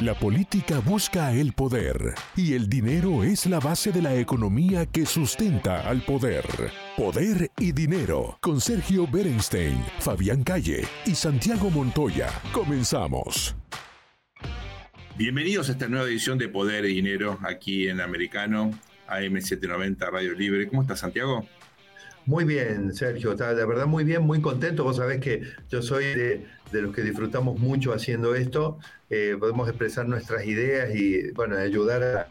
La política busca el poder y el dinero es la base de la economía que sustenta al poder. Poder y dinero con Sergio Berenstein, Fabián Calle y Santiago Montoya. Comenzamos. Bienvenidos a esta nueva edición de Poder y Dinero aquí en Americano, AM790 Radio Libre. ¿Cómo estás, Santiago? Muy bien, Sergio, la verdad muy bien, muy contento. Vos sabés que yo soy de, los que disfrutamos mucho haciendo esto. Eh, podemos expresar nuestras ideas y, bueno, ayudar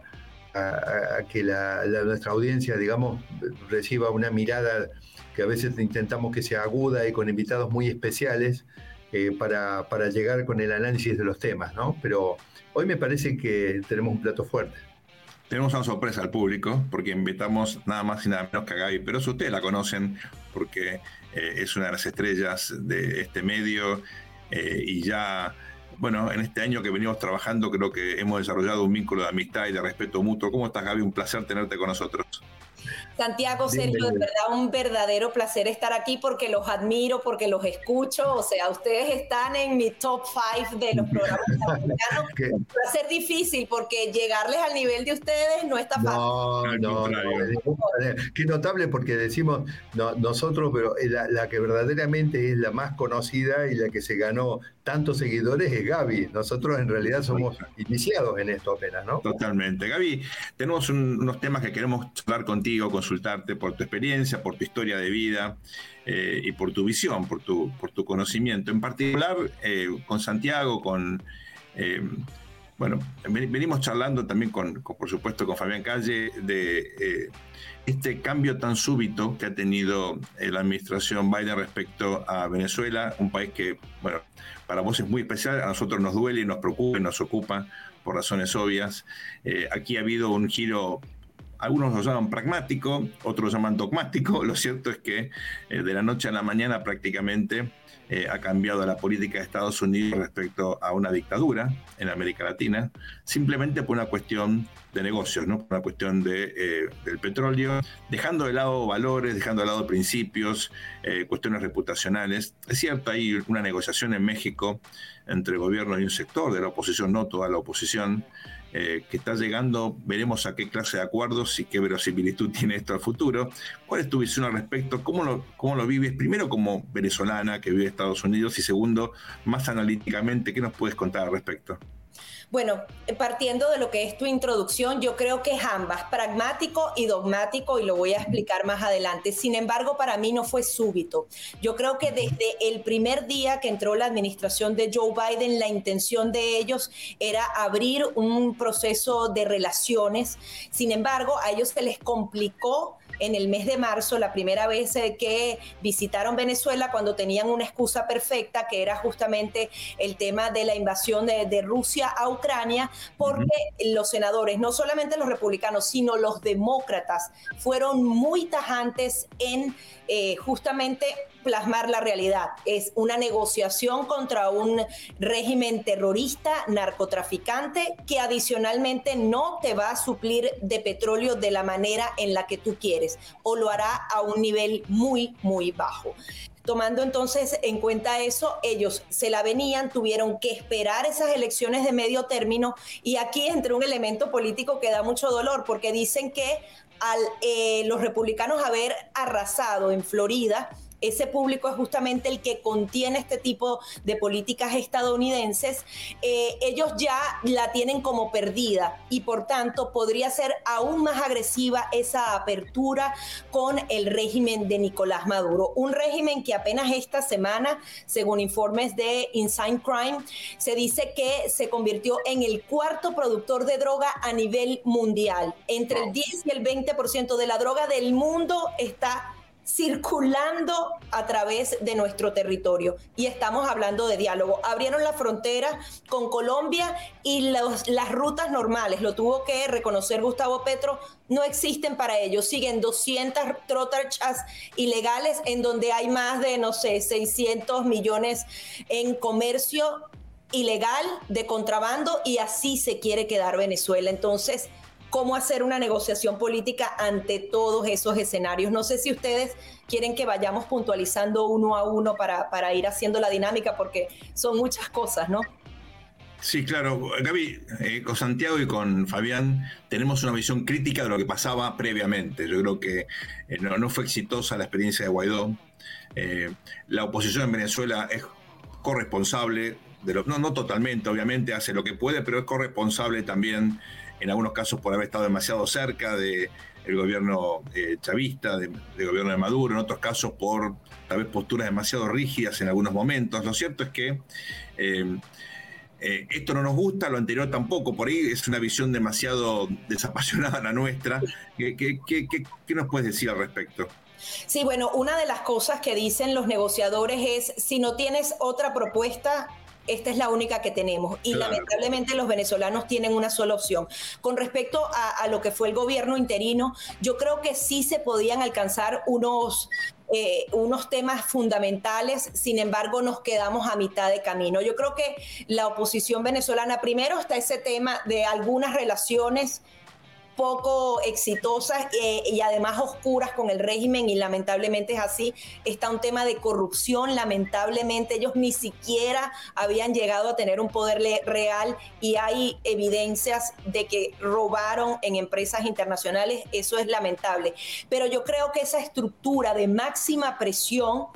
a, que la, nuestra audiencia, digamos, reciba una mirada que a veces intentamos que sea aguda y con invitados muy especiales eh, para, para llegar con el análisis de los temas, ¿no? Pero hoy me parece que tenemos un plato fuerte. Tenemos una sorpresa al público porque invitamos nada más y nada menos que a Gaby Pero Ustedes la conocen porque eh, es una de las estrellas de este medio eh, y ya, bueno, en este año que venimos trabajando creo que hemos desarrollado un vínculo de amistad y de respeto mutuo. ¿Cómo estás, Gaby? Un placer tenerte con nosotros. Santiago, Sergio, de verdad un verdadero placer estar aquí porque los admiro, porque los escucho. O sea, ustedes están en mi top five de los programas americanos. Va a ser difícil porque llegarles al nivel de ustedes no está fácil. No, no, no. Qué notable porque decimos nosotros, pero la, la, que verdaderamente es la más conocida y la que se ganó tantos seguidores es Gaby. Nosotros en realidad somos iniciados en esto apenas, ¿no? Totalmente. Gaby, tenemos unos temas que queremos hablar contigo, consultarte por tu experiencia, por tu historia de vida eh, y por tu visión, por tu, por tu conocimiento. En particular, eh, con Santiago, con... Eh, bueno, venimos charlando también con, por supuesto, con Fabián Calle de este cambio tan súbito que ha tenido la administración Biden respecto a Venezuela, un país que, bueno, para vos es muy especial, a nosotros nos duele y nos preocupa y nos ocupa por razones obvias. aquí ha habido un giro algunos lo llaman pragmático, otros lo llaman dogmático. Lo cierto es que eh, de la noche a la mañana prácticamente eh, ha cambiado la política de Estados Unidos respecto a una dictadura en América Latina, simplemente por una cuestión de negocios, ¿no? por una cuestión de, eh, del petróleo, dejando de lado valores, dejando de lado principios, cuestiones reputacionales. Es cierto, hay una negociación en México entre el gobierno y un sector de la oposición, no toda la oposición, eh, que está llegando, veremos a qué clase de acuerdos y qué verosimilitud tiene esto al futuro. ¿Cuál es tu visión al respecto? ¿Cómo lo, cómo lo vives? Primero como venezolana que vive en Estados Unidos y segundo, más analíticamente, ¿qué nos puedes contar al respecto? Bueno, partiendo de lo que es tu introducción, yo creo que es ambas, pragmático y dogmático, y lo voy a explicar más adelante. Sin embargo, para mí no fue súbito. Yo creo que desde el primer día que entró la administración de Joe Biden, la intención de ellos era abrir un proceso de relaciones. Sin embargo, a ellos se les complicó en el mes de marzo, la primera vez eh, que visitaron Venezuela cuando tenían una excusa perfecta, que era justamente el tema de la invasión de, Rusia a Ucrania, porque los senadores, no solamente los republicanos, sino los demócratas, fueron muy tajantes en eh, justamente plasmar la realidad. Es una negociación contra un régimen terrorista, narcotraficante, que adicionalmente no te va a suplir de petróleo de la manera en la que tú quieres o lo hará a un nivel muy, muy bajo. Tomando entonces en cuenta eso, ellos se la venían, tuvieron que esperar esas elecciones de medio término y aquí entra un elemento político que da mucho dolor porque dicen que al eh, los republicanos haber arrasado en Florida, ese público es justamente el que contiene este tipo de políticas estadounidenses, eh, ellos ya la tienen como perdida y por tanto podría ser aún más agresiva esa apertura con el régimen de Nicolás Maduro. Un régimen que apenas esta semana, según informes de Inside Crime, se dice que se convirtió en el cuarto productor de droga a nivel mundial. Entre el 10 y el 20% de la droga del mundo está circulando a través de nuestro territorio. Y estamos hablando de diálogo. Abrieron la frontera con Colombia y las rutas normales, lo tuvo que reconocer Gustavo Petro, no existen para ellos. Siguen 200 trotarchas ilegales en donde hay más de, no sé, 600 millones en comercio ilegal de contrabando y así se quiere quedar Venezuela. Entonces, cómo hacer una negociación política ante todos esos escenarios. No sé si ustedes quieren que vayamos puntualizando uno a uno para, para ir haciendo la dinámica, porque son muchas cosas, ¿no? Sí, claro. Gaby, eh, con Santiago y con Fabián tenemos una visión crítica de lo que pasaba previamente. Yo creo que eh, no, fue exitosa la experiencia de Guaidó. Eh, la oposición en Venezuela es corresponsable, de no, no totalmente, obviamente, hace lo que puede, pero es corresponsable también en algunos casos por haber estado demasiado cerca del gobierno eh, chavista, del gobierno de Maduro, en otros casos por tal vez posturas demasiado rígidas en algunos momentos. Lo cierto es que eh, eh, esto no nos gusta, lo anterior tampoco, por ahí es una visión demasiado desapasionada la nuestra. ¿Qué, qué nos puedes decir al respecto? Sí, bueno, una de las cosas que dicen los negociadores es, si no tienes otra propuesta, esta es la única que tenemos y lamentablemente los venezolanos tienen una sola opción. Con respecto a, lo que fue el gobierno interino, yo creo que sí se podían alcanzar unos eh, unos temas fundamentales, sin embargo nos quedamos a mitad de camino. Yo creo que la oposición venezolana, primero está ese tema de algunas relaciones poco exitosas eh, y además oscuras con el régimen y lamentablemente es así. Está un tema de corrupción, lamentablemente ellos ni siquiera habían llegado a tener un poder real y hay evidencias de que robaron en empresas internacionales, eso es lamentable. Pero yo creo que esa estructura de máxima presión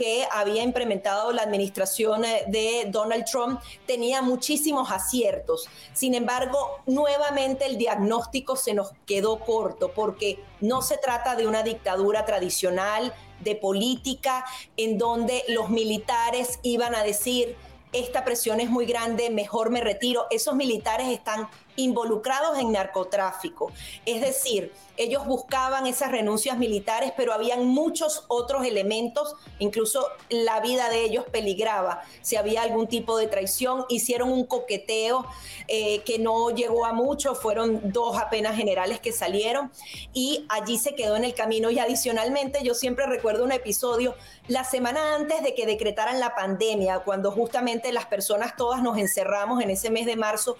que había implementado la administración eh, de Donald Trump tenía muchísimos aciertos. Sin embargo, nuevamente el diagnóstico se nos quedó corto porque no se trata de una dictadura tradicional de política en donde los militares iban a decir esta presión es muy grande, mejor me retiro. Esos militares están involucrados en narcotráfico. Es decir, ellos buscaban esas renuncias militares, pero habían muchos otros elementos, incluso la vida de ellos peligraba. Si había algún tipo de traición, hicieron un coqueteo eh, que no llegó a mucho, fueron dos apenas generales que salieron y allí se quedó en el camino. Y adicionalmente, yo siempre recuerdo un episodio la semana antes de que decretaran la pandemia, cuando justamente las personas todas nos encerramos en ese mes de marzo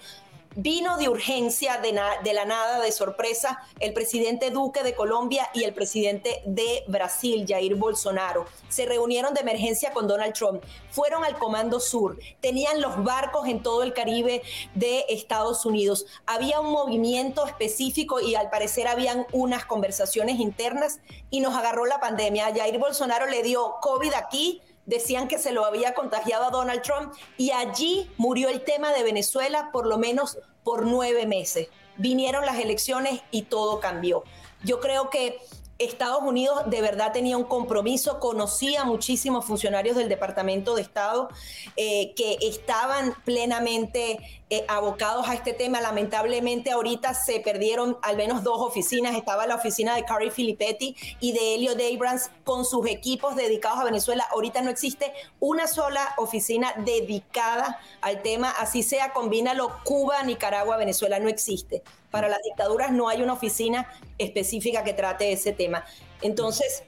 Vino de urgencia, de, la nada, de sorpresa, el presidente Duque de Colombia y el presidente de Brasil, Jair Bolsonaro. Se reunieron de emergencia con Donald Trump. Fueron al Comando Sur. Tenían los barcos en todo el Caribe de Estados Unidos. Había un movimiento específico y al parecer habían unas conversaciones internas y nos agarró la pandemia. Jair Bolsonaro le dio COVID aquí decían que se lo había contagiado a Donald Trump y allí murió el tema de Venezuela por lo menos por nueve meses. Vinieron las elecciones y todo cambió. Yo creo que Estados Unidos de verdad tenía un compromiso, conocía muchísimos funcionarios del Departamento de Estado eh, que estaban plenamente eh, abocados a este tema. Lamentablemente ahorita se perdieron al menos dos oficinas. Estaba la oficina de Carrie Filippetti y de Elliot Abrams con sus equipos dedicados a Venezuela. Ahorita no existe una sola oficina dedicada al tema, así sea, combínalo Cuba, Nicaragua, Venezuela, no existe. Para las dictaduras no hay una oficina específica que trate ese tema. Entonces,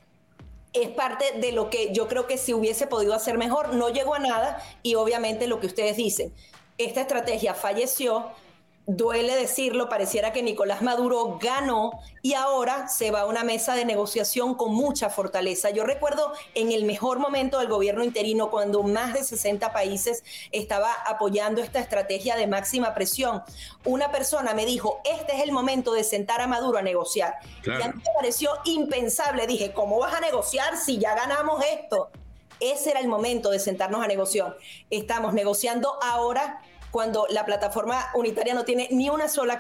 es parte de lo que yo creo que si hubiese podido hacer mejor, no llegó a nada y obviamente lo que ustedes dicen, esta estrategia falleció, duele decirlo, pareciera que Nicolás Maduro ganó y ahora se va a una mesa de negociación con mucha fortaleza. Yo recuerdo en el mejor momento del gobierno interino, cuando más de 60 países estaba apoyando esta estrategia de máxima presión, una persona me dijo, este es el momento de sentar a Maduro a negociar. Y a mí me pareció impensable, dije, ¿cómo vas a negociar si ya ganamos esto? Ese era el momento de sentarnos a negociar. Estamos negociando ahora cuando la plataforma unitaria no tiene ni una sola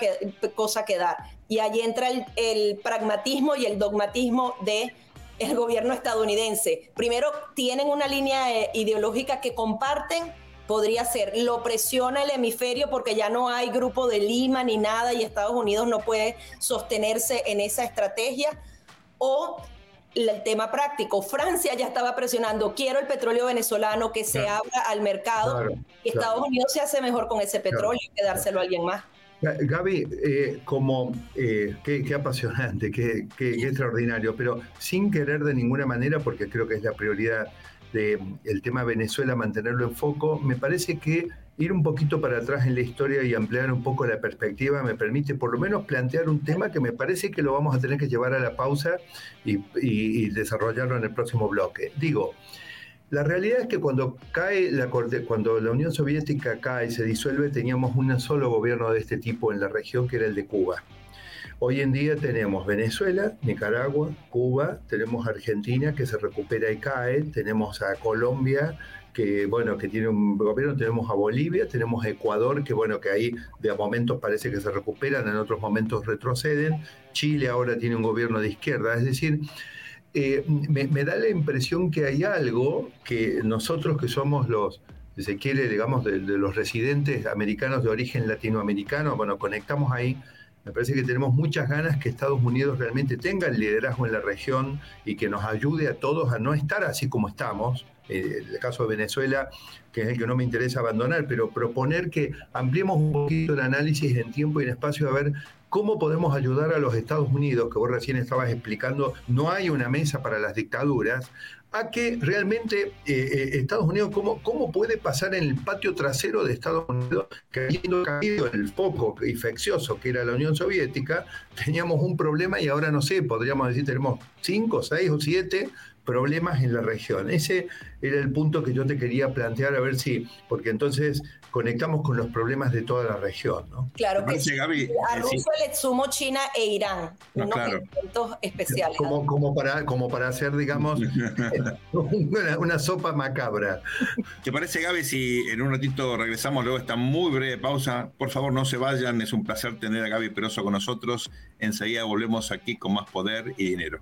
cosa que dar. Y allí entra el, pragmatismo y el dogmatismo de el gobierno estadounidense. Primero, tienen una línea eh, ideológica que comparten, podría ser, lo presiona el hemisferio porque ya no hay grupo de Lima ni nada y Estados Unidos no puede sostenerse en esa estrategia, o el tema práctico. Francia ya estaba presionando, quiero el petróleo venezolano que se abra al mercado. y Estados Unidos se hace mejor con ese petróleo que dárselo a alguien más. Gaby, eh, como eh, qué, apasionante, qué, extraordinario, pero sin querer de ninguna manera, porque creo que es la prioridad del tema Venezuela, mantenerlo en foco, me parece que ir un poquito para atrás en la historia y ampliar un poco la perspectiva me permite por lo menos plantear un tema que me parece que lo vamos a tener que llevar a la pausa y, desarrollarlo en el próximo bloque. Digo, la realidad es que cuando cae la cuando la Unión Soviética cae y se disuelve, teníamos un solo gobierno de este tipo en la región, que era el de Cuba. Hoy en día tenemos Venezuela, Nicaragua, Cuba, tenemos Argentina que se recupera y cae, tenemos a Colombia que bueno que tiene un gobierno, tenemos a Bolivia, tenemos a Ecuador que bueno que ahí de momentos parece que se recuperan, en otros momentos retroceden. Chile ahora tiene un gobierno de izquierda, es decir, eh, me, da la impresión que hay algo que nosotros que somos los, si se quiere, digamos, de, los residentes americanos de origen latinoamericano, bueno, conectamos ahí. Me parece que tenemos muchas ganas que Estados Unidos realmente tenga el liderazgo en la región y que nos ayude a todos a no estar así como estamos. Eh, el caso de Venezuela, que es el que no me interesa abandonar, pero proponer que ampliemos un poquito el análisis en tiempo y en espacio a ver ¿Cómo podemos ayudar a los Estados Unidos, que vos recién estabas explicando, no hay una mesa para las dictaduras, a que realmente eh, eh, Estados Unidos, ¿cómo, ¿cómo puede pasar en el patio trasero de Estados Unidos, habiendo caído el foco infeccioso que era la Unión Soviética, teníamos un problema y ahora no sé, podríamos decir, tenemos cinco, seis o siete problemas en la región. Ese era el punto que yo te quería plantear, a ver si, porque entonces conectamos con los problemas de toda la región. ¿no? Claro que sí. Gaby, a Rusia le sumo China e Irán, no, unos claro. especiales. Como, como, para, como para hacer, digamos, una, sopa macabra. ¿Te parece, Gaby, si en un ratito regresamos luego esta muy breve pausa? Por favor, no se vayan, es un placer tener a Gaby Peroso con nosotros. Enseguida volvemos aquí con más poder y dinero.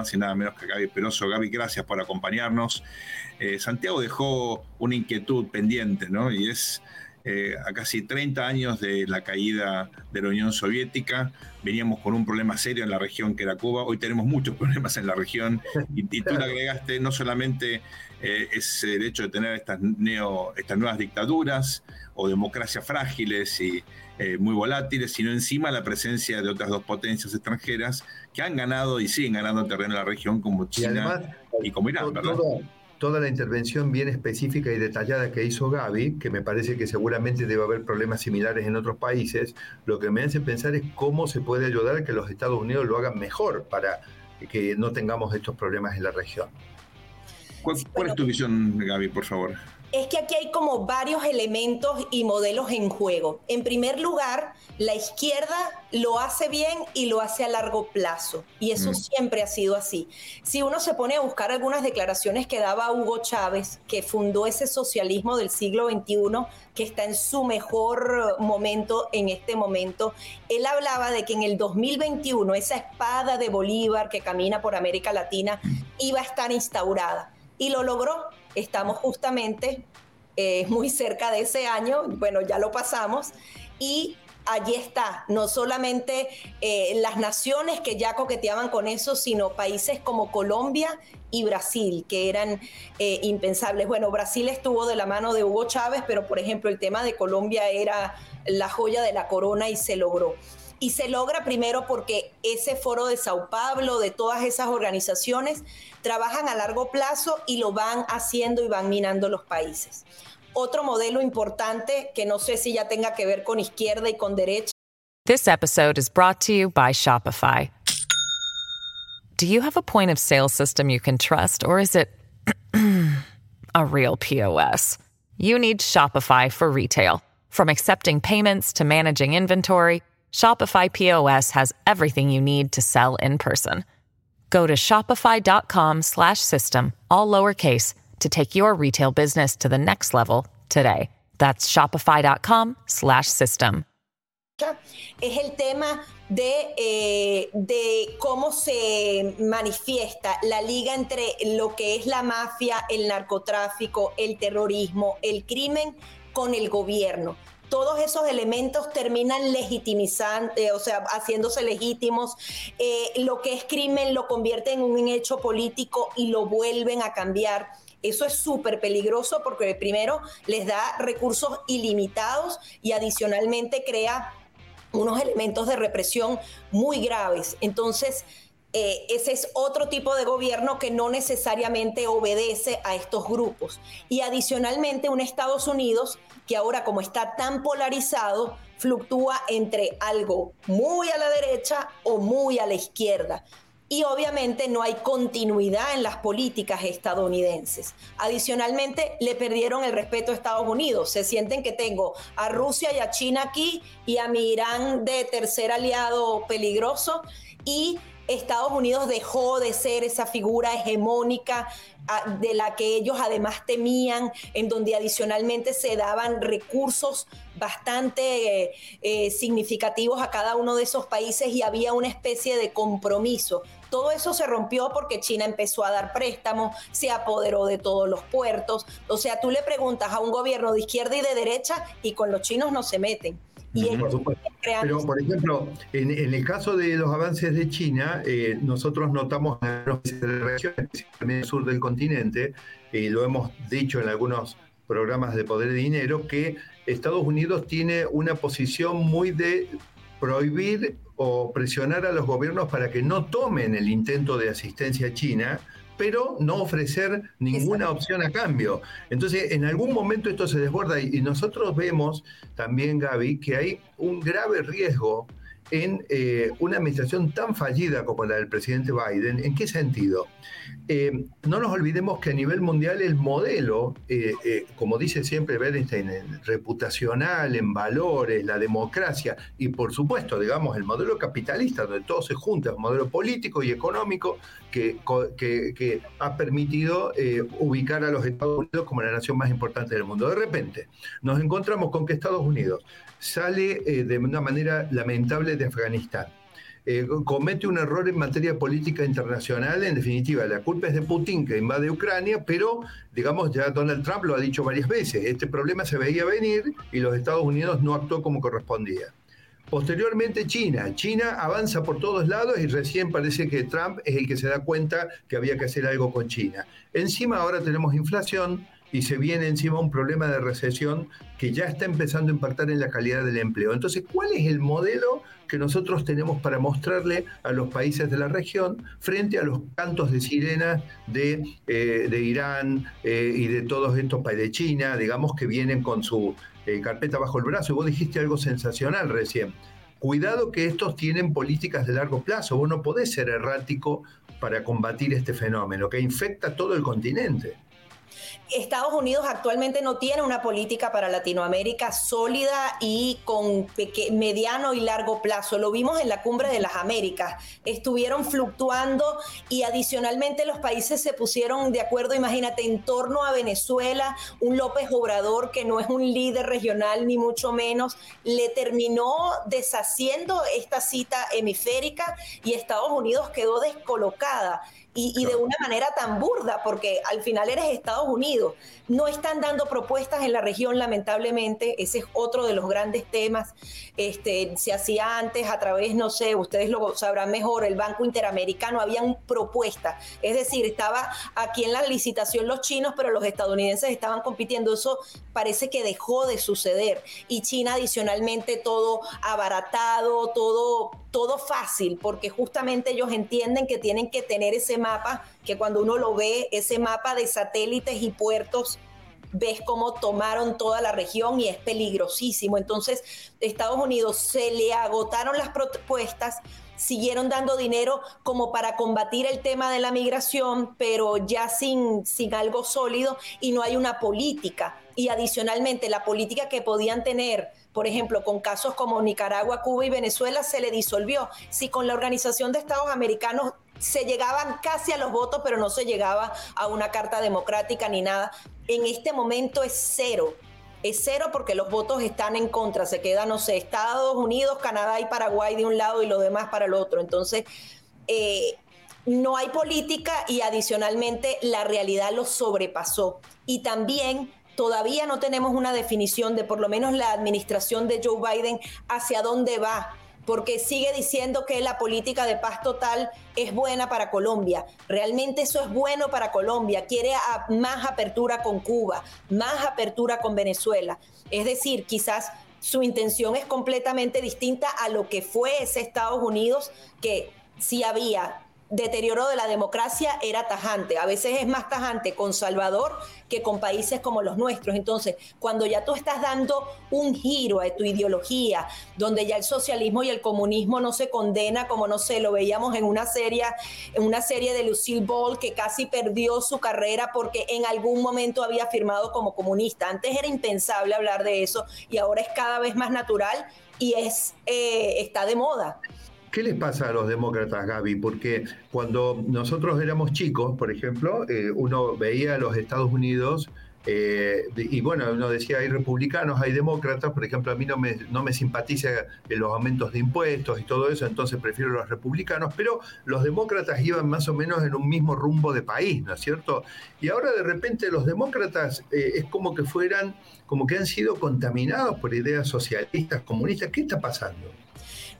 Más y nada menos que Gaby Peroso. Gaby, gracias por acompañarnos. Eh, Santiago dejó una inquietud pendiente, ¿no? Y es eh, a casi 30 años de la caída de la Unión Soviética, veníamos con un problema serio en la región que era Cuba, hoy tenemos muchos problemas en la región y, tú le agregaste no solamente eh, ese hecho de tener estas, neo, estas nuevas dictaduras o democracias frágiles y eh, muy volátiles, sino encima la presencia de otras dos potencias extranjeras que han ganado y siguen ganando terreno en la región como China y, como Irán, ¿verdad? toda la intervención bien específica y detallada que hizo Gaby, que me parece que seguramente debe haber problemas similares en otros países, lo que me hace pensar es cómo se puede ayudar a que los Estados Unidos lo hagan mejor para que no tengamos estos problemas en la región. ¿Cuál, es tu visión, Gaby, por favor? Es que aquí hay como varios elementos y modelos en juego. En primer lugar, la izquierda lo hace bien y lo hace a largo plazo. Y eso mm. siempre ha sido así. Si uno se pone a buscar algunas declaraciones que daba Hugo Chávez, que fundó ese socialismo del siglo XXI, que está en su mejor momento en este momento, él hablaba de que en el 2021 esa espada de Bolívar que camina por América Latina iba a estar instaurada. Y lo logró estamos justamente eh, muy cerca de ese año, bueno, ya lo pasamos, y allí está, no solamente eh, las naciones que ya coqueteaban con eso, sino países como Colombia y Brasil, que eran eh, impensables. Bueno, Brasil estuvo de la mano de Hugo Chávez, pero por ejemplo el tema de Colombia era la joya de la corona y se logró. Y se logra primero porque ese foro de Sao Paulo, de todas esas organizaciones, trabajan a largo plazo y lo van haciendo y van minando los países. Otro modelo importante que no sé si ya tenga que ver con izquierda y con derecha. This episode is brought to you by Shopify. Do you have a point of sale system you can trust or is it a real POS? you need Shopify for retail. From accepting payments to managing inventory, Shopify POS has everything you need to sell in person. Go to shopify.com/system all lowercase to take your retail business to the next level today. That's shopify.com/system. Es el tema de, eh, de cómo se manifiesta la liga entre lo que es la mafia, el narcotráfico, el terrorismo, el crimen con el gobierno todos esos elementos terminan legitimizando, eh, o sea, haciéndose legítimos. Eh, lo que es crimen lo convierten en un hecho político y lo vuelven a cambiar. Eso es súper peligroso porque primero les da recursos ilimitados y adicionalmente crea unos elementos de represión muy graves. Entonces, eh, ese es otro tipo de gobierno que no necesariamente obedece a estos grupos. Y adicionalmente un Estados Unidos que ahora como está tan polarizado, fluctúa entre algo muy a la derecha o muy a la izquierda y obviamente no hay continuidad en las políticas estadounidenses. Adicionalmente, le perdieron el respeto a Estados Unidos. Se sienten que tengo a Rusia y a China aquí y a mi Irán de tercer aliado peligroso y Estados Unidos dejó de ser esa figura hegemónica ah, de la que ellos además temían, en donde adicionalmente se daban recursos bastante eh, eh, significativos a cada uno de esos países y había una especie de compromiso. Todo eso se rompió porque China empezó a dar préstamos, se apoderó de todos los puertos. O sea, tú le preguntas a un gobierno de izquierda y de derecha y con los chinos no se meten. Pero, por ejemplo, en, el caso de los avances de China, eh, nosotros notamos en el sur del continente, y lo hemos dicho en algunos programas de poder de dinero, que Estados Unidos tiene una posición muy de prohibir o presionar a los gobiernos para que no tomen el intento de asistencia a China, pero no ofrecer ninguna opción a cambio. Entonces, en algún momento esto se desborda y, nosotros vemos también, Gaby, que hay un grave riesgo en eh, una administración tan fallida como la del presidente Biden. ¿En qué sentido? Eh, no nos olvidemos que a nivel mundial el modelo, eh, como dice siempre Bernstein, reputacional, en valores, la democracia y por supuesto, digamos, el modelo capitalista, donde todo se junta, un modelo político y económico que, que ha permitido ubicar a los Estados Unidos como la nación más importante del mundo. De repente, nos encontramos con que Estados Unidos sale de una manera lamentable de Afganistán. Eh, comete un error en materia política internacional, en definitiva, la culpa es de Putin que invade Ucrania, pero digamos ya Donald Trump lo ha dicho varias veces, este problema se veía venir y los Estados Unidos no actuó como correspondía. Posteriormente China, China avanza por todos lados y recién parece que Trump es el que se da cuenta que había que hacer algo con China. Encima ahora tenemos inflación, y se viene encima un problema de recesión que ya está empezando a impactar en la calidad del empleo. Entonces, ¿cuál es el modelo que nosotros tenemos para mostrarle a los países de la región frente a los cantos de sirena de, eh, de Irán eh, y de todos estos países de China, digamos, que vienen con su eh, carpeta bajo el brazo? Y vos dijiste algo sensacional recién. Cuidado que estos tienen políticas de largo plazo. Vos no podés ser errático para combatir este fenómeno que infecta todo el continente. Estados Unidos actualmente no tiene una política para Latinoamérica sólida y con mediano y largo plazo. Lo vimos en la cumbre de las Américas. Estuvieron fluctuando y adicionalmente los países se pusieron de acuerdo, imagínate, en torno a Venezuela, un López Obrador que no es un líder regional ni mucho menos, le terminó deshaciendo esta cita hemisférica y Estados Unidos quedó descolocada y, de una manera tan burda, porque al final eres Estados Unidos. No están dando propuestas en la región, lamentablemente. Ese es otro de los grandes temas. Este, se hacía antes a través, no sé, ustedes lo sabrán mejor, el Banco Interamericano, habían propuestas. Es decir, estaba aquí en la licitación los chinos, pero los estadounidenses estaban compitiendo. Eso parece que dejó de suceder. Y China adicionalmente todo abaratado, todo todo fácil, porque justamente ellos entienden que tienen que tener ese mapa, que cuando uno lo ve, ese mapa de satélites y puertos, ves cómo tomaron toda la región y es peligrosísimo. Entonces, Estados Unidos se le agotaron las propuestas, siguieron dando dinero como para combatir el tema de la migración, pero ya sin, sin algo sólido y no hay una política. Y adicionalmente, la política que podían tener por ejemplo, con casos como Nicaragua, Cuba y Venezuela se le disolvió. Si con la Organización de Estados Americanos se llegaban casi a los votos, pero no se llegaba a una carta democrática ni nada, en este momento es cero. Es cero porque los votos están en contra. Se quedan, no sé, Estados Unidos, Canadá y Paraguay de un lado y los demás para el otro. Entonces, eh, no hay política y adicionalmente la realidad lo sobrepasó. Y también todavía no tenemos una definición de por lo menos la administración de Joe Biden hacia dónde va porque sigue diciendo que la política de paz total es buena para Colombia. Realmente eso es bueno para Colombia. Quiere más apertura con Cuba, más apertura con Venezuela. Es decir, quizás su intención es completamente distinta a lo que fue ese Estados Unidos que sí había deterioro de la democracia era tajante. A veces es más tajante con Salvador que con países como los nuestros. Entonces, cuando ya tú estás dando un giro a tu ideología, donde ya el socialismo y el comunismo no se condena, como no sé, lo veíamos en una serie, en una serie de Lucille Ball que casi perdió su carrera porque en algún momento había firmado como comunista. Antes era impensable hablar de eso y ahora es cada vez más natural y es eh, está de moda. ¿Qué les pasa a los demócratas, Gaby? Porque cuando nosotros éramos chicos, por ejemplo, eh, uno veía a los Estados Unidos eh, y bueno, uno decía, hay republicanos, hay demócratas, por ejemplo, a mí no me, no me simpatiza los aumentos de impuestos y todo eso, entonces prefiero los republicanos, pero los demócratas iban más o menos en un mismo rumbo de país, ¿no es cierto? Y ahora de repente los demócratas eh, es como que fueran, como que han sido contaminados por ideas socialistas, comunistas. ¿Qué está pasando?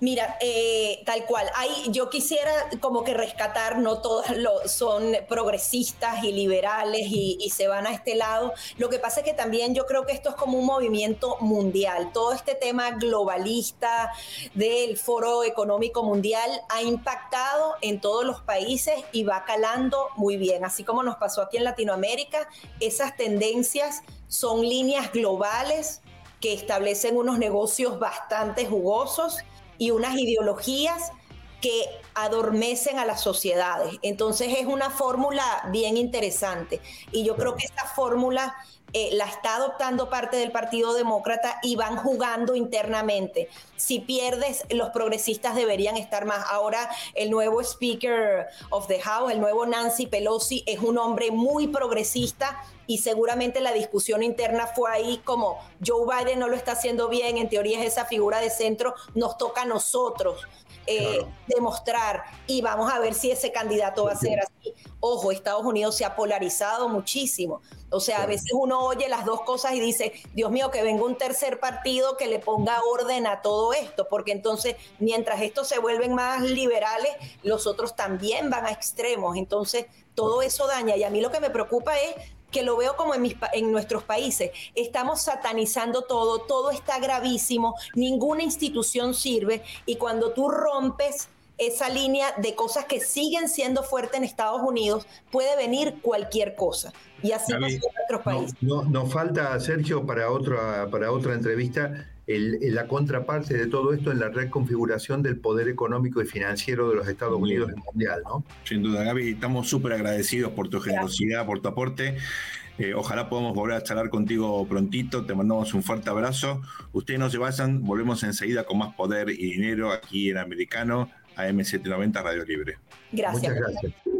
Mira, eh, tal cual. yo quisiera como que rescatar, no todas lo, son progresistas y liberales y, y, se van a este lado. Lo que pasa es que también yo creo que esto es como un movimiento mundial. Todo este tema globalista del Foro Económico Mundial ha impactado en todos los países y va calando muy bien. Así como nos pasó aquí en Latinoamérica, esas tendencias son líneas globales que establecen unos negocios bastante jugosos y unas ideologías que adormecen a las sociedades. Entonces es una fórmula bien interesante y yo creo que esta fórmula eh, la está adoptando parte del Partido Demócrata y van jugando internamente. Si pierdes, los progresistas deberían estar más. Ahora el nuevo Speaker of the House, el nuevo Nancy Pelosi, es un hombre muy progresista y seguramente la discusión interna fue ahí como Joe Biden no lo está haciendo bien, en teoría es esa figura de centro, nos toca a nosotros eh, demostrar y vamos a ver si ese candidato va a ser así. Ojo, Estados Unidos se ha polarizado muchísimo. O sea, a veces uno oye las dos cosas y dice, Dios mío, que venga un tercer partido que le ponga orden a todo esto, porque entonces mientras estos se vuelven más liberales, los otros también van a extremos. Entonces, todo eso daña. Y a mí lo que me preocupa es que lo veo como en, mis, en nuestros países. Estamos satanizando todo, todo está gravísimo, ninguna institución sirve y cuando tú rompes esa línea de cosas que siguen siendo fuertes en Estados Unidos, puede venir cualquier cosa. Y así pasa en otros países. No, nos falta, Sergio, para otra, para otra entrevista, la contraparte de todo esto en la reconfiguración del poder económico y financiero de los Estados Unidos en mundial, ¿no? Sin duda, Gaby, estamos súper agradecidos por tu generosidad, por tu aporte. Eh, ojalá podamos volver a charlar contigo prontito. Te mandamos un fuerte abrazo. Ustedes no se vayan, volvemos enseguida con más poder y dinero aquí en Americano, AM790 Radio Libre. Gracias. Muchas gracias.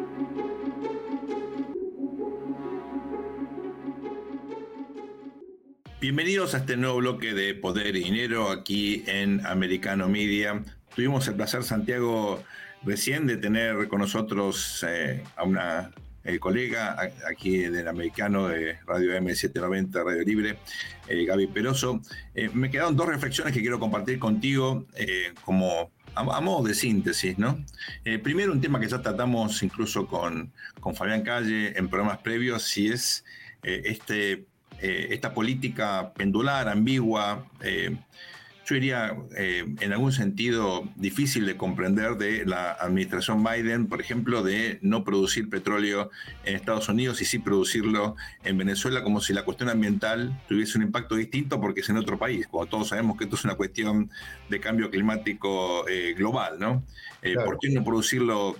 Bienvenidos a este nuevo bloque de Poder y Dinero aquí en Americano Media. Tuvimos el placer, Santiago, recién de tener con nosotros eh, a una eh, colega aquí del americano de Radio M790, Radio Libre, eh, Gaby Peroso. me quedaron dos reflexiones que quiero compartir contigo como a, modo de síntesis, ¿no? Primero, un tema que ya tratamos incluso con, con Fabián Calle en programas previos, si es este, eh, esta política pendular, ambigua, yo diría, eh, en algún sentido difícil de comprender de la administración Biden, por ejemplo, de no producir petróleo en Estados Unidos y sí producirlo en Venezuela, como si la cuestión ambiental tuviese un impacto distinto porque es en otro país, cuando todos sabemos que esto es una cuestión de cambio climático eh, global, ¿no? Eh, ¿Por qué no producirlo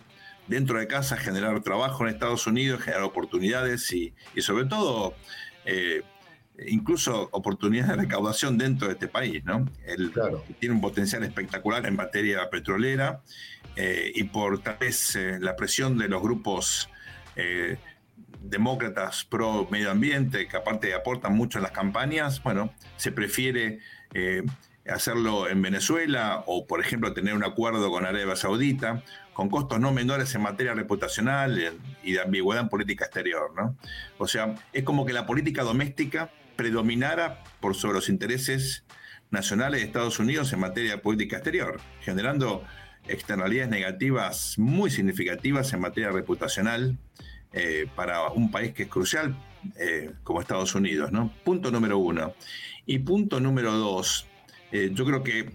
dentro de casa, generar trabajo en Estados Unidos, generar oportunidades y, y sobre todo incluso oportunidades de recaudación dentro de este país, ¿no? Tiene un potencial espectacular en materia petrolera eh, y por tal vez eh, la presión de los grupos eh, demócratas pro medio ambiente, que aparte aportan mucho en las campañas, bueno, se prefiere hacerlo en Venezuela o, por ejemplo, tener un acuerdo con Arabia Saudita, con costos no menores en materia reputacional y de ambigüedad en política exterior, ¿no? O sea, es como que la política doméstica predominara por sobre los intereses nacionales de Estados Unidos en materia de política exterior, generando externalidades negativas muy significativas en materia reputacional eh, para un país que es crucial eh, como Estados Unidos. ¿no? Punto número uno. Y punto número dos, eh, yo creo que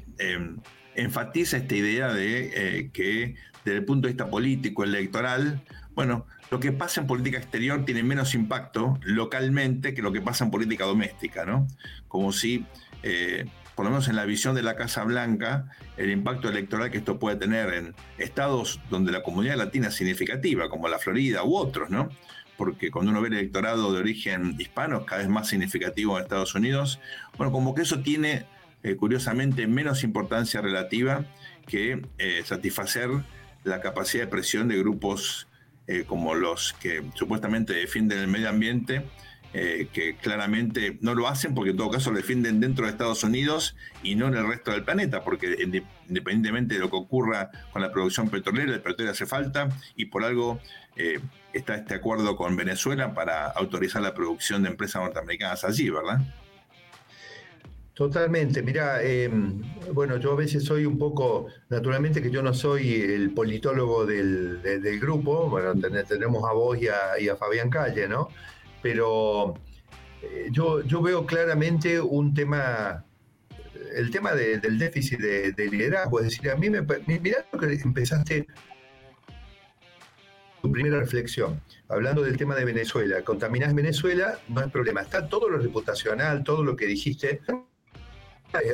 enfatiza esta idea de que desde el punto de vista político, electoral, bueno, lo que pasa en política exterior tiene menos impacto localmente que lo que pasa en política doméstica, ¿no? Como si, eh, por lo menos en la visión de la Casa Blanca, el impacto electoral que esto puede tener en estados donde la comunidad latina es significativa, como la Florida u otros, ¿no? Porque cuando uno ve el electorado de origen hispano, cada vez más significativo en Estados Unidos, bueno, como que eso tiene, eh, curiosamente, menos importancia relativa que eh, satisfacer la capacidad de presión de grupos eh, como los que supuestamente defienden el medio ambiente, eh, que claramente no lo hacen porque en todo caso lo defienden dentro de Estados Unidos y no en el resto del planeta, porque independientemente de lo que ocurra con la producción petrolera, el petróleo hace falta y por algo eh, está este acuerdo con Venezuela para autorizar la producción de empresas norteamericanas allí, ¿verdad? Totalmente, mira, em, bueno, yo a veces soy un poco, naturalmente que yo no soy el politólogo del, grupo, bueno, tenemos a vos y a, Fabián Calle, ¿no? Pero eh, yo, yo veo claramente un tema, el tema del déficit de, liderazgo, es decir, a mí me, mirá lo que empezaste tu primera reflexión, hablando del tema de Venezuela, contaminás Venezuela, no hay problema, está todo lo reputacional, todo lo que dijiste,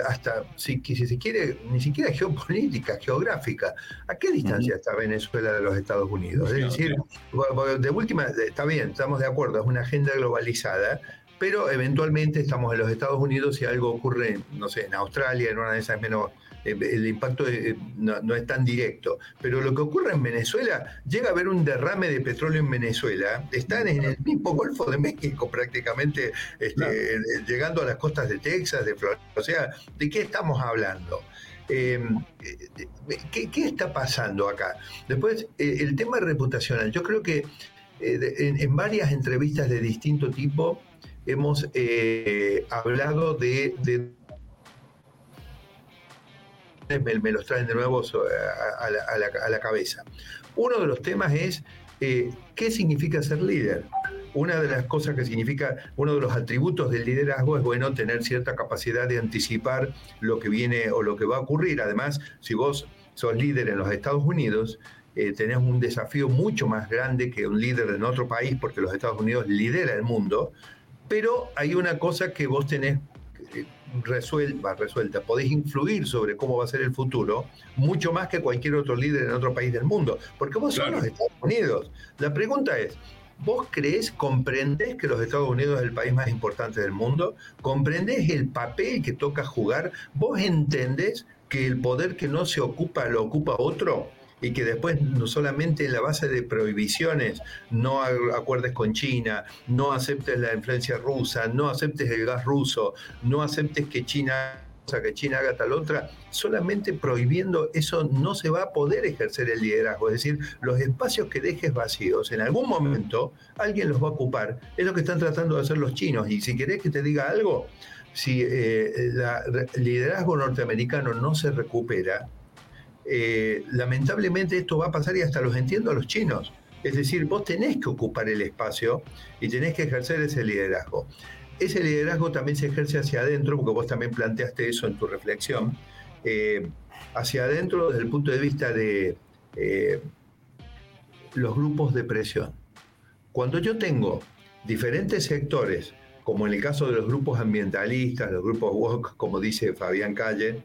hasta, si, si se quiere, ni siquiera geopolítica, geográfica. ¿A qué distancia está Venezuela de los Estados Unidos? es decir, de última, está bien, estamos de acuerdo, es una agenda globalizada, pero eventualmente estamos en los Estados Unidos y algo ocurre, no sé, en Australia, en una de esas menos eh, el impacto eh, no, es tan directo. Pero lo que ocurre en Venezuela, llega a haber un derrame de petróleo en Venezuela, están en el mismo Golfo de México prácticamente, este, llegando a las costas de Texas, de Florida. O sea, ¿de qué estamos hablando? Em, ¿qué, está pasando acá? Después, eh, el tema reputacional. Yo creo que en, varias entrevistas de distinto tipo hemos hablado de me, los traen de nuevo a, la, cabeza. Uno de los temas es eh, qué significa ser líder. Una de las cosas que significa, uno de los atributos del liderazgo es, bueno, tener cierta capacidad de anticipar lo que viene o lo que va a ocurrir. Además, si vos sos líder en los Estados Unidos, eh, tenés un desafío mucho más grande que un líder en otro país, porque los Estados Unidos lidera el mundo, pero hay una cosa que vos tenés resuelta, resuelta, podés influir sobre cómo va a ser el futuro mucho más que cualquier otro líder en otro país del mundo, porque vos sos los Estados Unidos. La pregunta es, ¿Vos crees, comprendés que los Estados Unidos es el país más importante del mundo? ¿Comprendés el papel que toca jugar? ¿Vos entendés que el poder que no se ocupa lo ocupa otro? Y que después no solamente en la base de prohibiciones no acuerdes con China, no aceptes la influencia rusa, no aceptes el gas ruso, no aceptes que China que China haga tal otra, solamente prohibiendo eso no se va a poder ejercer el liderazgo. Es decir, los espacios que dejes vacíos, en algún momento alguien los va a ocupar. Es lo que están tratando de hacer los chinos. Y si querés que te diga algo, si eh, el liderazgo norteamericano no se recupera, eh, lamentablemente esto va a pasar y hasta los entiendo a los chinos. Es decir, vos tenés que ocupar el espacio y tenés que ejercer ese liderazgo. Ese liderazgo también se ejerce hacia adentro, porque vos también planteaste eso en tu reflexión, eh, hacia adentro desde el punto de vista de eh, los grupos de presión. Cuando yo tengo diferentes sectores, como en el caso de los grupos ambientalistas, los grupos woke, como dice Fabián Calle,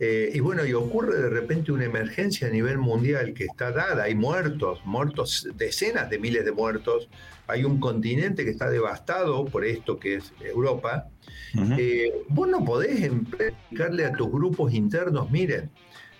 eh, y bueno, y ocurre de repente una emergencia a nivel mundial que está dada, hay muertos, muertos, decenas de miles de muertos, hay un continente que está devastado por esto que es Europa. Eh, vos no podés explicarle a tus grupos internos, miren,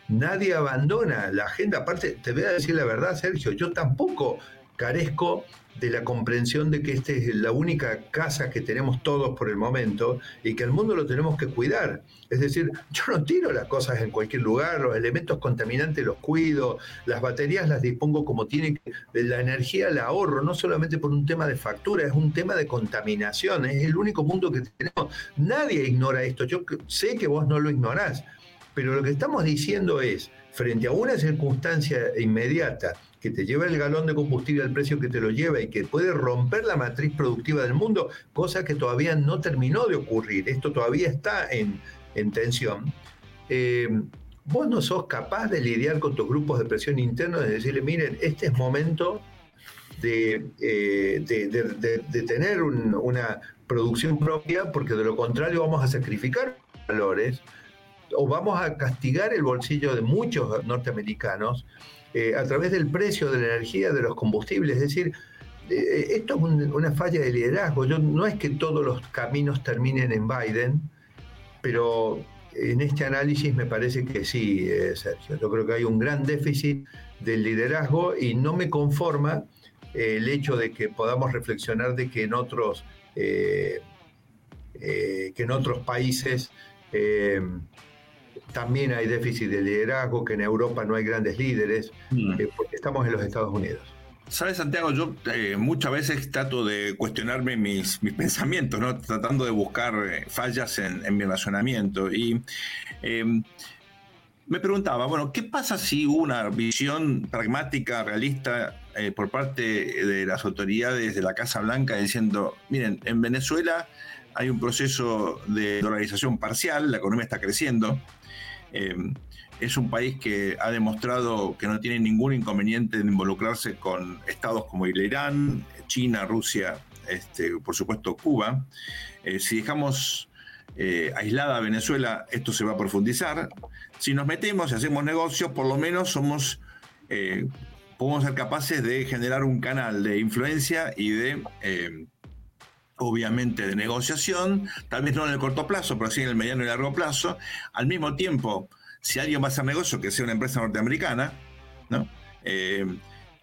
nadie abandona la agenda, aparte te voy a decir la verdad, Sergio, yo tampoco carezco de la comprensión de que esta es la única casa que tenemos todos por el momento y que el mundo lo tenemos que cuidar. Es decir, yo no tiro las cosas en cualquier lugar, los elementos contaminantes los cuido, las baterías las dispongo como tienen la energía la ahorro, no solamente por un tema de factura, es un tema de contaminación, es el único mundo que tenemos. Nadie ignora esto, yo sé que vos no lo ignorás, pero lo que estamos diciendo es, frente a una circunstancia inmediata, que te lleva el galón de combustible al precio que te lo lleva y que puede romper la matriz productiva del mundo, cosa que todavía no terminó de ocurrir, esto todavía está en, tensión, eh, vos no sos capaz de lidiar con tus grupos de presión internos, de decirle, miren, este es momento de, eh, tener una producción propia, porque de lo contrario vamos a sacrificar valores o vamos a castigar el bolsillo de muchos norteamericanos eh, a través del precio de la energía, de los combustibles. Es decir, eh, esto es una falla de liderazgo. Yo, no es que todos los caminos terminen en Biden, pero en este análisis me parece que sí, eh, Sergio. Yo creo que hay un gran déficit del liderazgo y no me conforma el hecho de que podamos reflexionar de que en otros, que en otros países también hay déficit de liderazgo, que en Europa no hay grandes líderes, mm. eh, porque estamos en los Estados Unidos. Sabes, Santiago, yo eh, muchas veces trato de cuestionarme mis, mis pensamientos, ¿no? tratando de buscar eh, fallas en, mi razonamiento. Y em, me preguntaba, bueno, ¿qué pasa si una visión pragmática, realista, por parte de las autoridades de la Casa Blanca diciendo, miren, en Venezuela hay un proceso de dolarización parcial, la economía está creciendo, Em, es un país que ha demostrado que no tiene ningún inconveniente en involucrarse con estados como Irán, China, Rusia, este, por supuesto Cuba. Eh, si dejamos eh, aislada a Venezuela, esto se va a profundizar. Si nos metemos y hacemos negocios, por lo menos somos, eh, podemos ser capaces de generar un canal de influencia y de obviamente de negociación, tal vez no en el corto plazo, pero sí en el mediano y largo plazo. Al mismo tiempo, si alguien va a hacer negocio, que sea una empresa norteamericana, ¿no? Eh,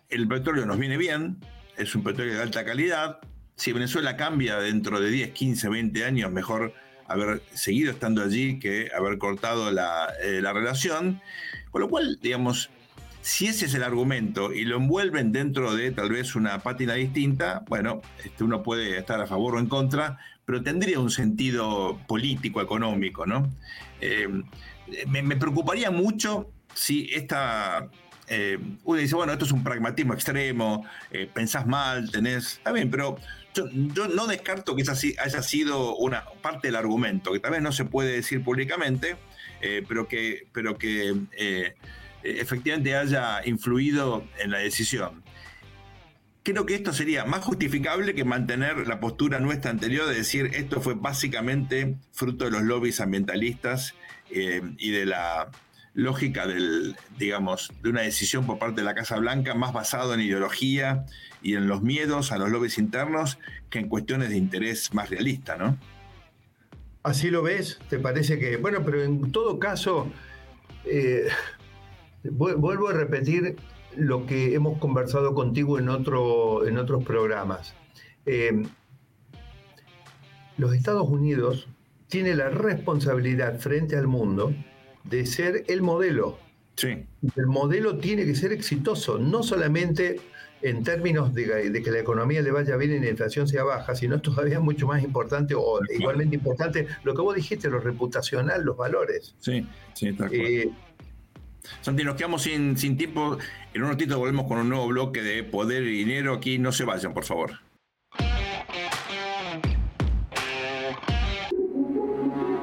el petróleo nos viene bien, es un petróleo de alta calidad. Si Venezuela cambia dentro de 10, 15, 20 años, mejor haber seguido estando allí que haber cortado la, eh, la relación. Con lo cual, digamos, si ese es el argumento y lo envuelven dentro de tal vez una pátina distinta, bueno, este, uno puede estar a favor o en contra, pero tendría un sentido político, económico, ¿no? Eh, me, preocuparía mucho si esta... Eh, uno dice, bueno, esto es un pragmatismo extremo, eh, pensás mal, tenés... Está bien, pero yo, no descarto que esa haya sido una parte del argumento, que tal vez no se puede decir públicamente, pero que... Pero que efectivamente haya influido en la decisión. Creo que esto sería más justificable que mantener la postura nuestra anterior de decir esto fue básicamente fruto de los lobbies ambientalistas eh, y de la lógica del, digamos, de una decisión por parte de la Casa Blanca más basado en ideología y en los miedos a los lobbies internos que en cuestiones de interés más realista, ¿no? Así lo ves, te parece que, bueno, pero en todo caso, eh, Vuelvo a repetir lo que hemos conversado contigo en, otro, en otros programas. Eh, los Estados Unidos tienen la responsabilidad frente al mundo de ser el modelo. Sí. El modelo tiene que ser exitoso, no solamente en términos de, de, que la economía le vaya bien y la inflación sea baja, sino todavía mucho más importante o igualmente importante lo que vos dijiste, lo reputacional, los valores. Sí, sí, está eh, Santi, nos quedamos sin, sin tiempo. En un ratito volvemos con un nuevo bloque de Poder y Dinero. Aquí no se vayan, por favor.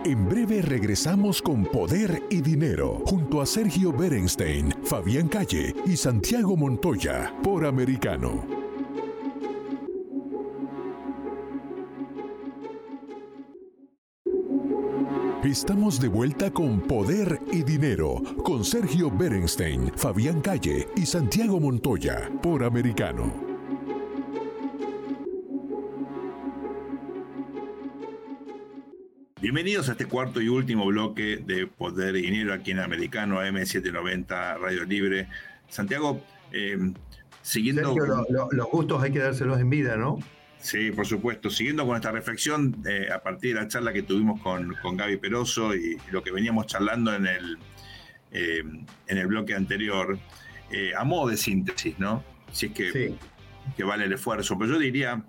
En breve regresamos con Poder y Dinero, junto a Sergio Berenstein, Fabián Calle y Santiago Montoya, por Americano. Estamos de vuelta con Poder y Dinero, con Sergio Berenstein, Fabián Calle y Santiago Montoya, por Americano. Bienvenidos a este cuarto y último bloque de Poder y Dinero aquí en Americano AM790 Radio Libre. Santiago, eh, siguiendo... los gustos hay que dárselos en vida, ¿no? Sí, por supuesto. Siguiendo con esta reflexión, eh, a partir de la charla que tuvimos con, con Gaby Peroso y lo que veníamos charlando en el, eh, en el bloque anterior, a modo de síntesis, ¿no? Si es que, que vale el esfuerzo. Pero yo diría,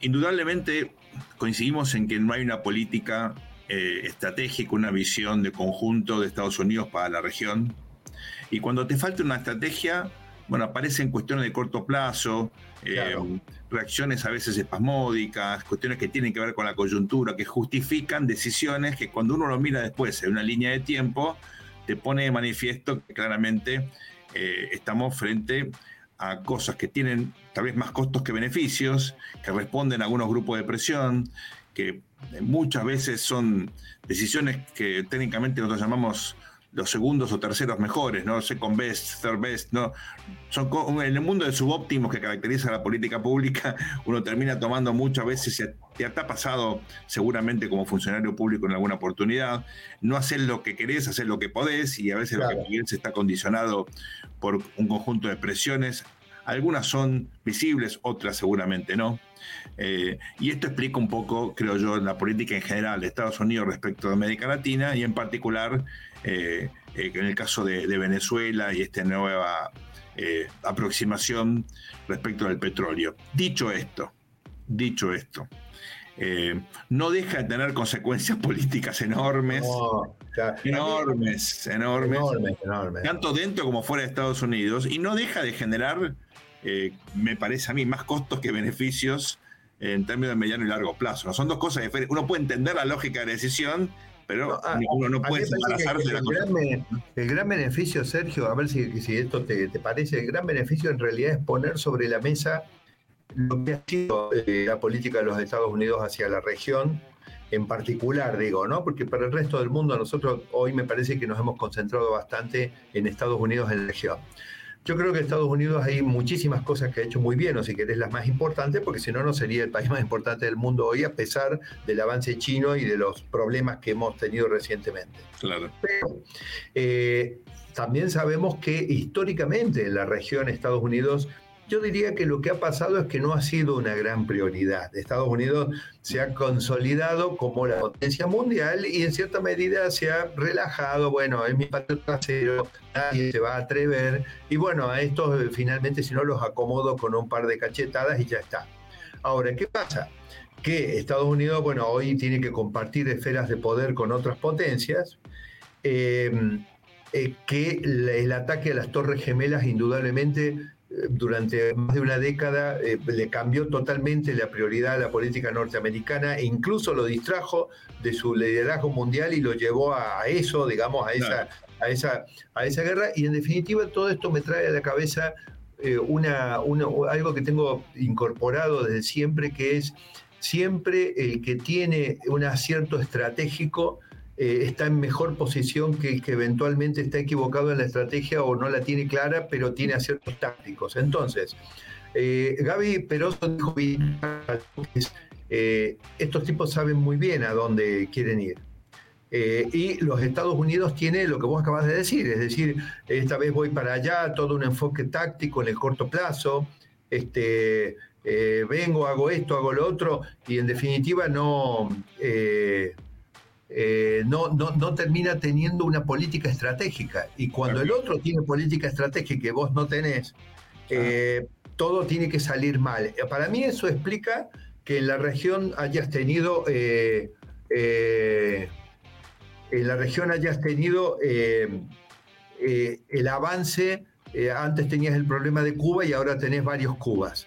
indudablemente coincidimos en que no hay una política eh, estratégica, una visión de conjunto de Estados Unidos para la región. Y cuando te falta una estrategia, bueno, aparecen cuestiones de corto plazo, eh, reacciones a veces espasmódicas, cuestiones que tienen que ver con la coyuntura, que justifican decisiones que cuando uno lo mira después en una línea de tiempo, te pone de manifiesto que claramente eh, estamos frente a cosas que tienen tal vez más costos que beneficios, que responden a algunos grupos de presión, que muchas veces son decisiones que técnicamente nosotros llamamos los segundos o terceros mejores, ¿no? Second best, third best, ¿no? Son en el mundo de subóptimos que caracteriza la política pública, uno termina tomando muchas veces, te ha pasado seguramente como funcionario público en alguna oportunidad, no hacer lo que querés, hacer lo que podés, y a veces lo que querés está condicionado por un conjunto de presiones. Algunas son visibles, otras seguramente no. Eh, y esto explica un poco, creo yo, la política en general de Estados Unidos respecto a América Latina y en particular eh, eh, en el caso de, Venezuela y esta nueva aproximación respecto del petróleo. Dicho esto, dicho esto, no deja de tener consecuencias políticas enormes, enormes, enormes, enormes, tanto dentro como fuera de Estados Unidos, y no deja de generar eh, me parece a mí, más costos que beneficios en términos de mediano y largo plazo. ¿no? Son dos cosas diferentes. Uno puede entender la lógica de decisión, pero uno no puede embarazarse de la cosa. el gran beneficio, Sergio, a ver si, esto te, parece, el gran beneficio en realidad es poner sobre la mesa lo que ha sido eh, la política de los Estados Unidos hacia la región, en particular, digo, ¿no? Porque para el resto del mundo, nosotros hoy me parece que nos hemos concentrado bastante en Estados Unidos en la región. Yo creo que Estados Unidos hay muchísimas cosas que ha hecho muy bien, o si querés las más importantes, porque si no, no sería el país más importante del mundo hoy, a pesar del avance chino y de los problemas que hemos tenido recientemente. Claro. Pero eh, también sabemos que históricamente en la región Estados Unidos yo diría que lo que ha pasado es que no ha sido una gran prioridad. Estados Unidos se ha consolidado como la potencia mundial y en cierta medida se ha relajado. Bueno, es mi patio trasero, nadie se va a atrever. Y bueno, a estos eh, finalmente si no los acomodo con un par de cachetadas y ya está. Ahora, ¿qué pasa? Que Estados Unidos, bueno, hoy tiene que compartir esferas de poder con otras potencias. Eh, eh, que el ataque a las Torres Gemelas indudablemente durante más de una década eh, le cambió totalmente la prioridad a la política norteamericana e incluso lo distrajo de su liderazgo mundial y lo llevó a, eso, digamos, a esa, a, esa, a esa guerra. Y en definitiva todo esto me trae a la cabeza eh, una, algo que tengo incorporado desde siempre, que es siempre el que tiene un acierto estratégico eh, está en mejor posición que el que eventualmente está equivocado en la estrategia o no la tiene clara, pero tiene aciertos tácticos. Entonces, eh, Gaby Peroso dijo eh, estos tipos saben muy bien a dónde quieren ir. y los Estados Unidos tiene lo que vos acabas de decir, es decir, esta vez voy para allá, todo un enfoque táctico en el corto plazo, este, vengo, hago esto, hago lo otro, y en definitiva no, no, no, termina teniendo una política estratégica. Y cuando el otro tiene política estratégica y vos no tenés, eh, todo tiene que salir mal. Para mí eso explica que en la región hayas tenido eh, en la región hayas tenido eh, eh, el avance, antes tenías el problema de Cuba y ahora tenés varios Cubas.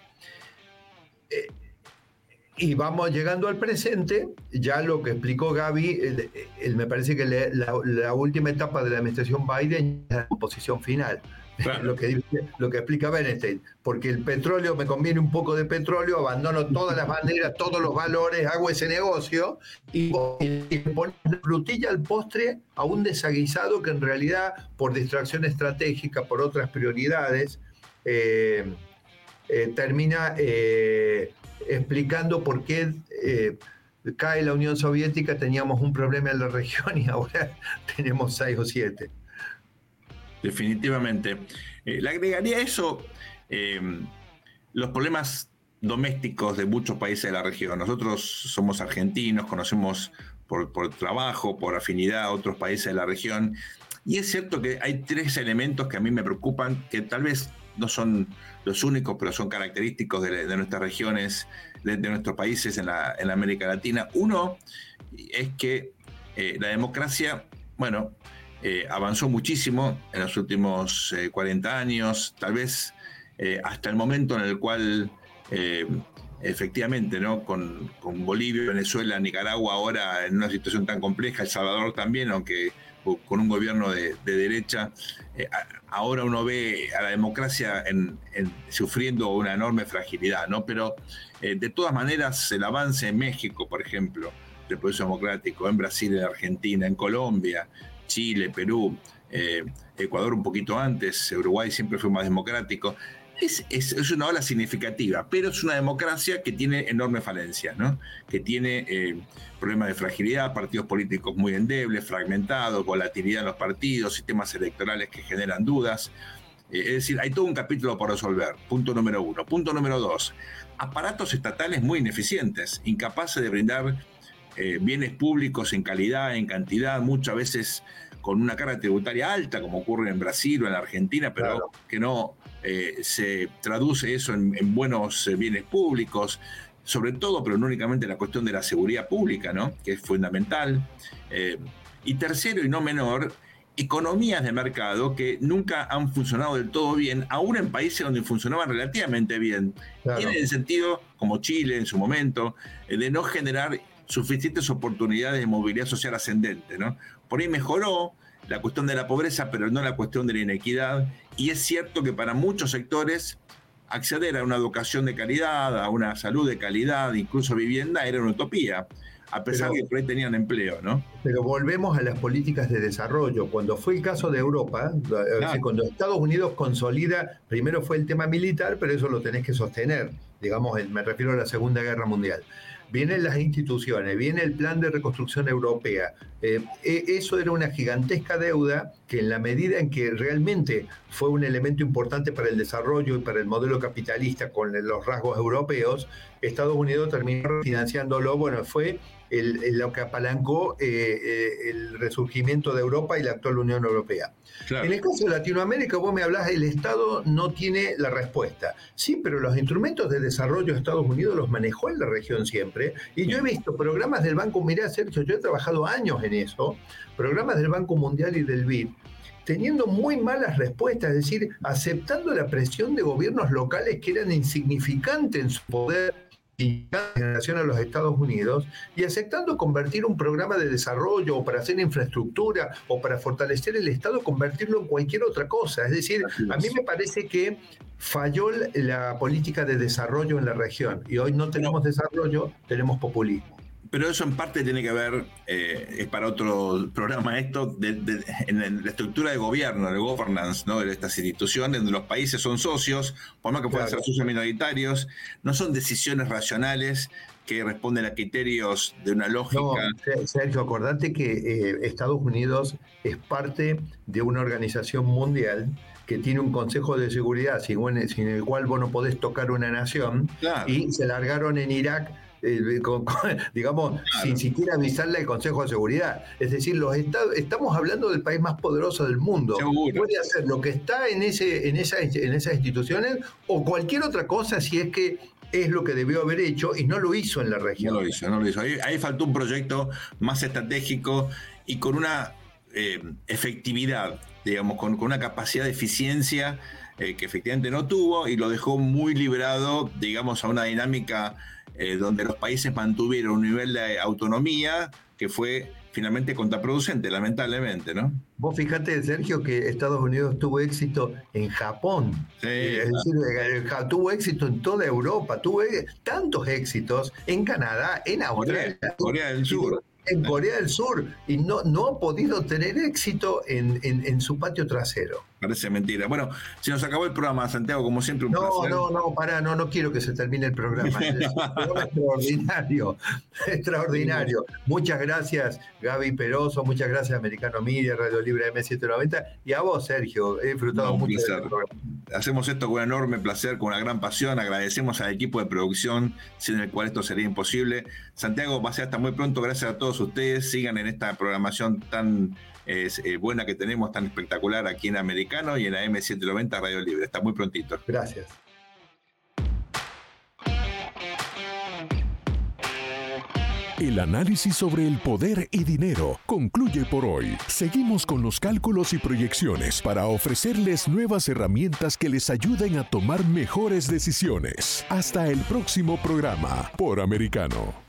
Y vamos llegando al presente, ya lo que explicó Gaby, me parece que la, la, última etapa de la administración Biden es la composición final. Lo, que, lo que explica Bernstein, porque el petróleo, me conviene un poco de petróleo, abandono todas las banderas, todos los valores, hago ese negocio y, y pones frutilla al postre a un desaguisado que en realidad, por distracción estratégica, por otras prioridades, eh, eh, termina eh, explicando por qué cae la Unión Soviética, teníamos un problema en la región y ahora tenemos seis o siete definitivamente. Eh, le agregaría eso, eh, los problemas domésticos de muchos países de la región. Nosotros somos argentinos, conocemos por, trabajo, por afinidad a otros países de la región. Y es cierto que hay tres elementos que a mí me preocupan, que tal vez no son los únicos, pero son característicos de, nuestras regiones, de, nuestros países en la, América Latina. Uno es que eh, la democracia, bueno, eh, avanzó muchísimo en los últimos 40 eh, años, tal vez eh, hasta el momento en el cual efectivamente, ¿no? Con, Bolivia, Venezuela, Nicaragua ahora en una situación tan compleja, El Salvador también, aunque con un gobierno de, derecha, ahora uno ve a la democracia sufriendo una enorme fragilidad, ¿no? Pero de todas maneras el avance en México, por ejemplo, del proceso democrático, en Brasil, en Argentina, en Colombia, Chile, Perú, eh, Ecuador un poquito antes, Uruguay siempre fue más democrático. Es, una ola significativa, pero es una democracia que tiene enormes falencias, ¿no? que tiene eh, problemas de fragilidad, partidos políticos muy endebles, fragmentados, volatilidad en los partidos, sistemas electorales que generan dudas. Eh, es decir, hay todo un capítulo por resolver, punto número uno. Punto número dos, aparatos estatales muy ineficientes, incapaces de brindar eh, bienes públicos en calidad, en cantidad, muchas veces con una carga tributaria alta, como ocurre en Brasil o en Argentina, pero que no eh, se traduce eso en, buenos eh, bienes públicos, sobre todo, pero no únicamente la cuestión de la seguridad pública, ¿no? que es fundamental. y tercero y no menor, economías de mercado que nunca han funcionado del todo bien, aún en países donde funcionaban relativamente bien. Tiene el sentido, como Chile en su momento, de no generar suficientes oportunidades de movilidad social ascendente. ¿no? Por ahí mejoró la cuestión de la pobreza, pero no la cuestión de la inequidad. Y es cierto que para muchos sectores acceder a una educación de calidad, a una salud de calidad, incluso vivienda, era una utopía, a pesar de que por ahí tenían empleo, ¿no? Pero volvemos a las políticas de desarrollo. Cuando fue el caso de Europa, cuando Estados Unidos consolida, primero fue el tema militar, pero eso lo tenés que sostener. Digamos, me refiero a la Segunda Guerra Mundial vienen las instituciones, viene el plan de reconstrucción europea. Eh, e, eso era una gigantesca deuda que en la medida en que realmente fue un elemento importante para el desarrollo y para el modelo capitalista con los rasgos europeos, Estados Unidos terminó financiándolo, bueno, fue lo que apalancó eh, eh, el resurgimiento de Europa y la actual Unión Europea. En el caso de Latinoamérica, vos me hablas, el Estado no tiene la respuesta. Sí, pero los instrumentos de desarrollo de Estados Unidos los manejó en la región siempre. Y yo he visto programas del Banco, mirá, Sergio, yo he trabajado años en eso, programas del Banco Mundial y del BID, teniendo muy malas respuestas, es decir, aceptando la presión de gobiernos locales que eran insignificantes en su poder en relación a los Estados Unidos y aceptando convertir un programa de desarrollo o para hacer infraestructura o para fortalecer el Estado, convertirlo en cualquier otra cosa. Es decir, a mí me parece que falló la política de desarrollo en la región y hoy no tenemos desarrollo, tenemos populismo pero eso en parte tiene que ver, eh, es para otro programa esto, en la estructura de gobierno, de governance ¿no? de estas instituciones, donde los países son socios, por más que puedan ser socios minoritarios, no son decisiones racionales que responden a criterios de una lógica. No, Sergio, acordate que eh, Estados Unidos es parte de una organización mundial que tiene un Consejo de Seguridad sin, el cual vos no podés tocar una nación, y se largaron en Irak eh, digamos, sin siquiera avisarle al Consejo de Seguridad. Es decir, los estados, estamos hablando del país más poderoso del mundo. Puede hacer lo que está en, ese, en, esa, en esas instituciones o cualquier otra cosa si es que es lo que debió haber hecho y no lo hizo en la región. No lo hizo, no lo hizo. Ahí, faltó un proyecto más estratégico y con una eh, efectividad, digamos, con, una capacidad de eficiencia eh, que efectivamente no tuvo y lo dejó muy liberado, digamos, a una dinámica eh, donde los países mantuvieron un nivel de autonomía que fue finalmente contraproducente, lamentablemente, ¿no? Vos fíjate, Sergio, que Estados Unidos tuvo éxito en Japón. es decir, eh, tuvo éxito en toda Europa, tuvo tantos éxitos en Canadá, en Australia. Corea, del Sur. En Corea del Sur. Y no, no ha podido tener éxito en, en su patio trasero. Parece mentira. Bueno, se nos acabó el programa, Santiago, como siempre. Un no, no, no, para, no, no quiero que se termine el programa. Es extraordinario, extraordinario. Muchas gracias, Gaby Peroso, muchas gracias, Americano Media, Radio Libre M790, y a vos, Sergio. He disfrutado mucho. Hacemos esto con un enorme placer, con una gran pasión. Agradecemos al equipo de producción, sin el cual esto sería imposible. Santiago, va a ser hasta muy pronto. Gracias a todos ustedes. Sigan en esta programación tan es, eh, buena que tenemos, tan espectacular aquí en Americano y en la M790 Radio Libre. Está muy prontito. Gracias. El análisis sobre el poder y dinero concluye por hoy. Seguimos con los cálculos y proyecciones para ofrecerles nuevas herramientas que les ayuden a tomar mejores decisiones. Hasta el próximo programa por Americano.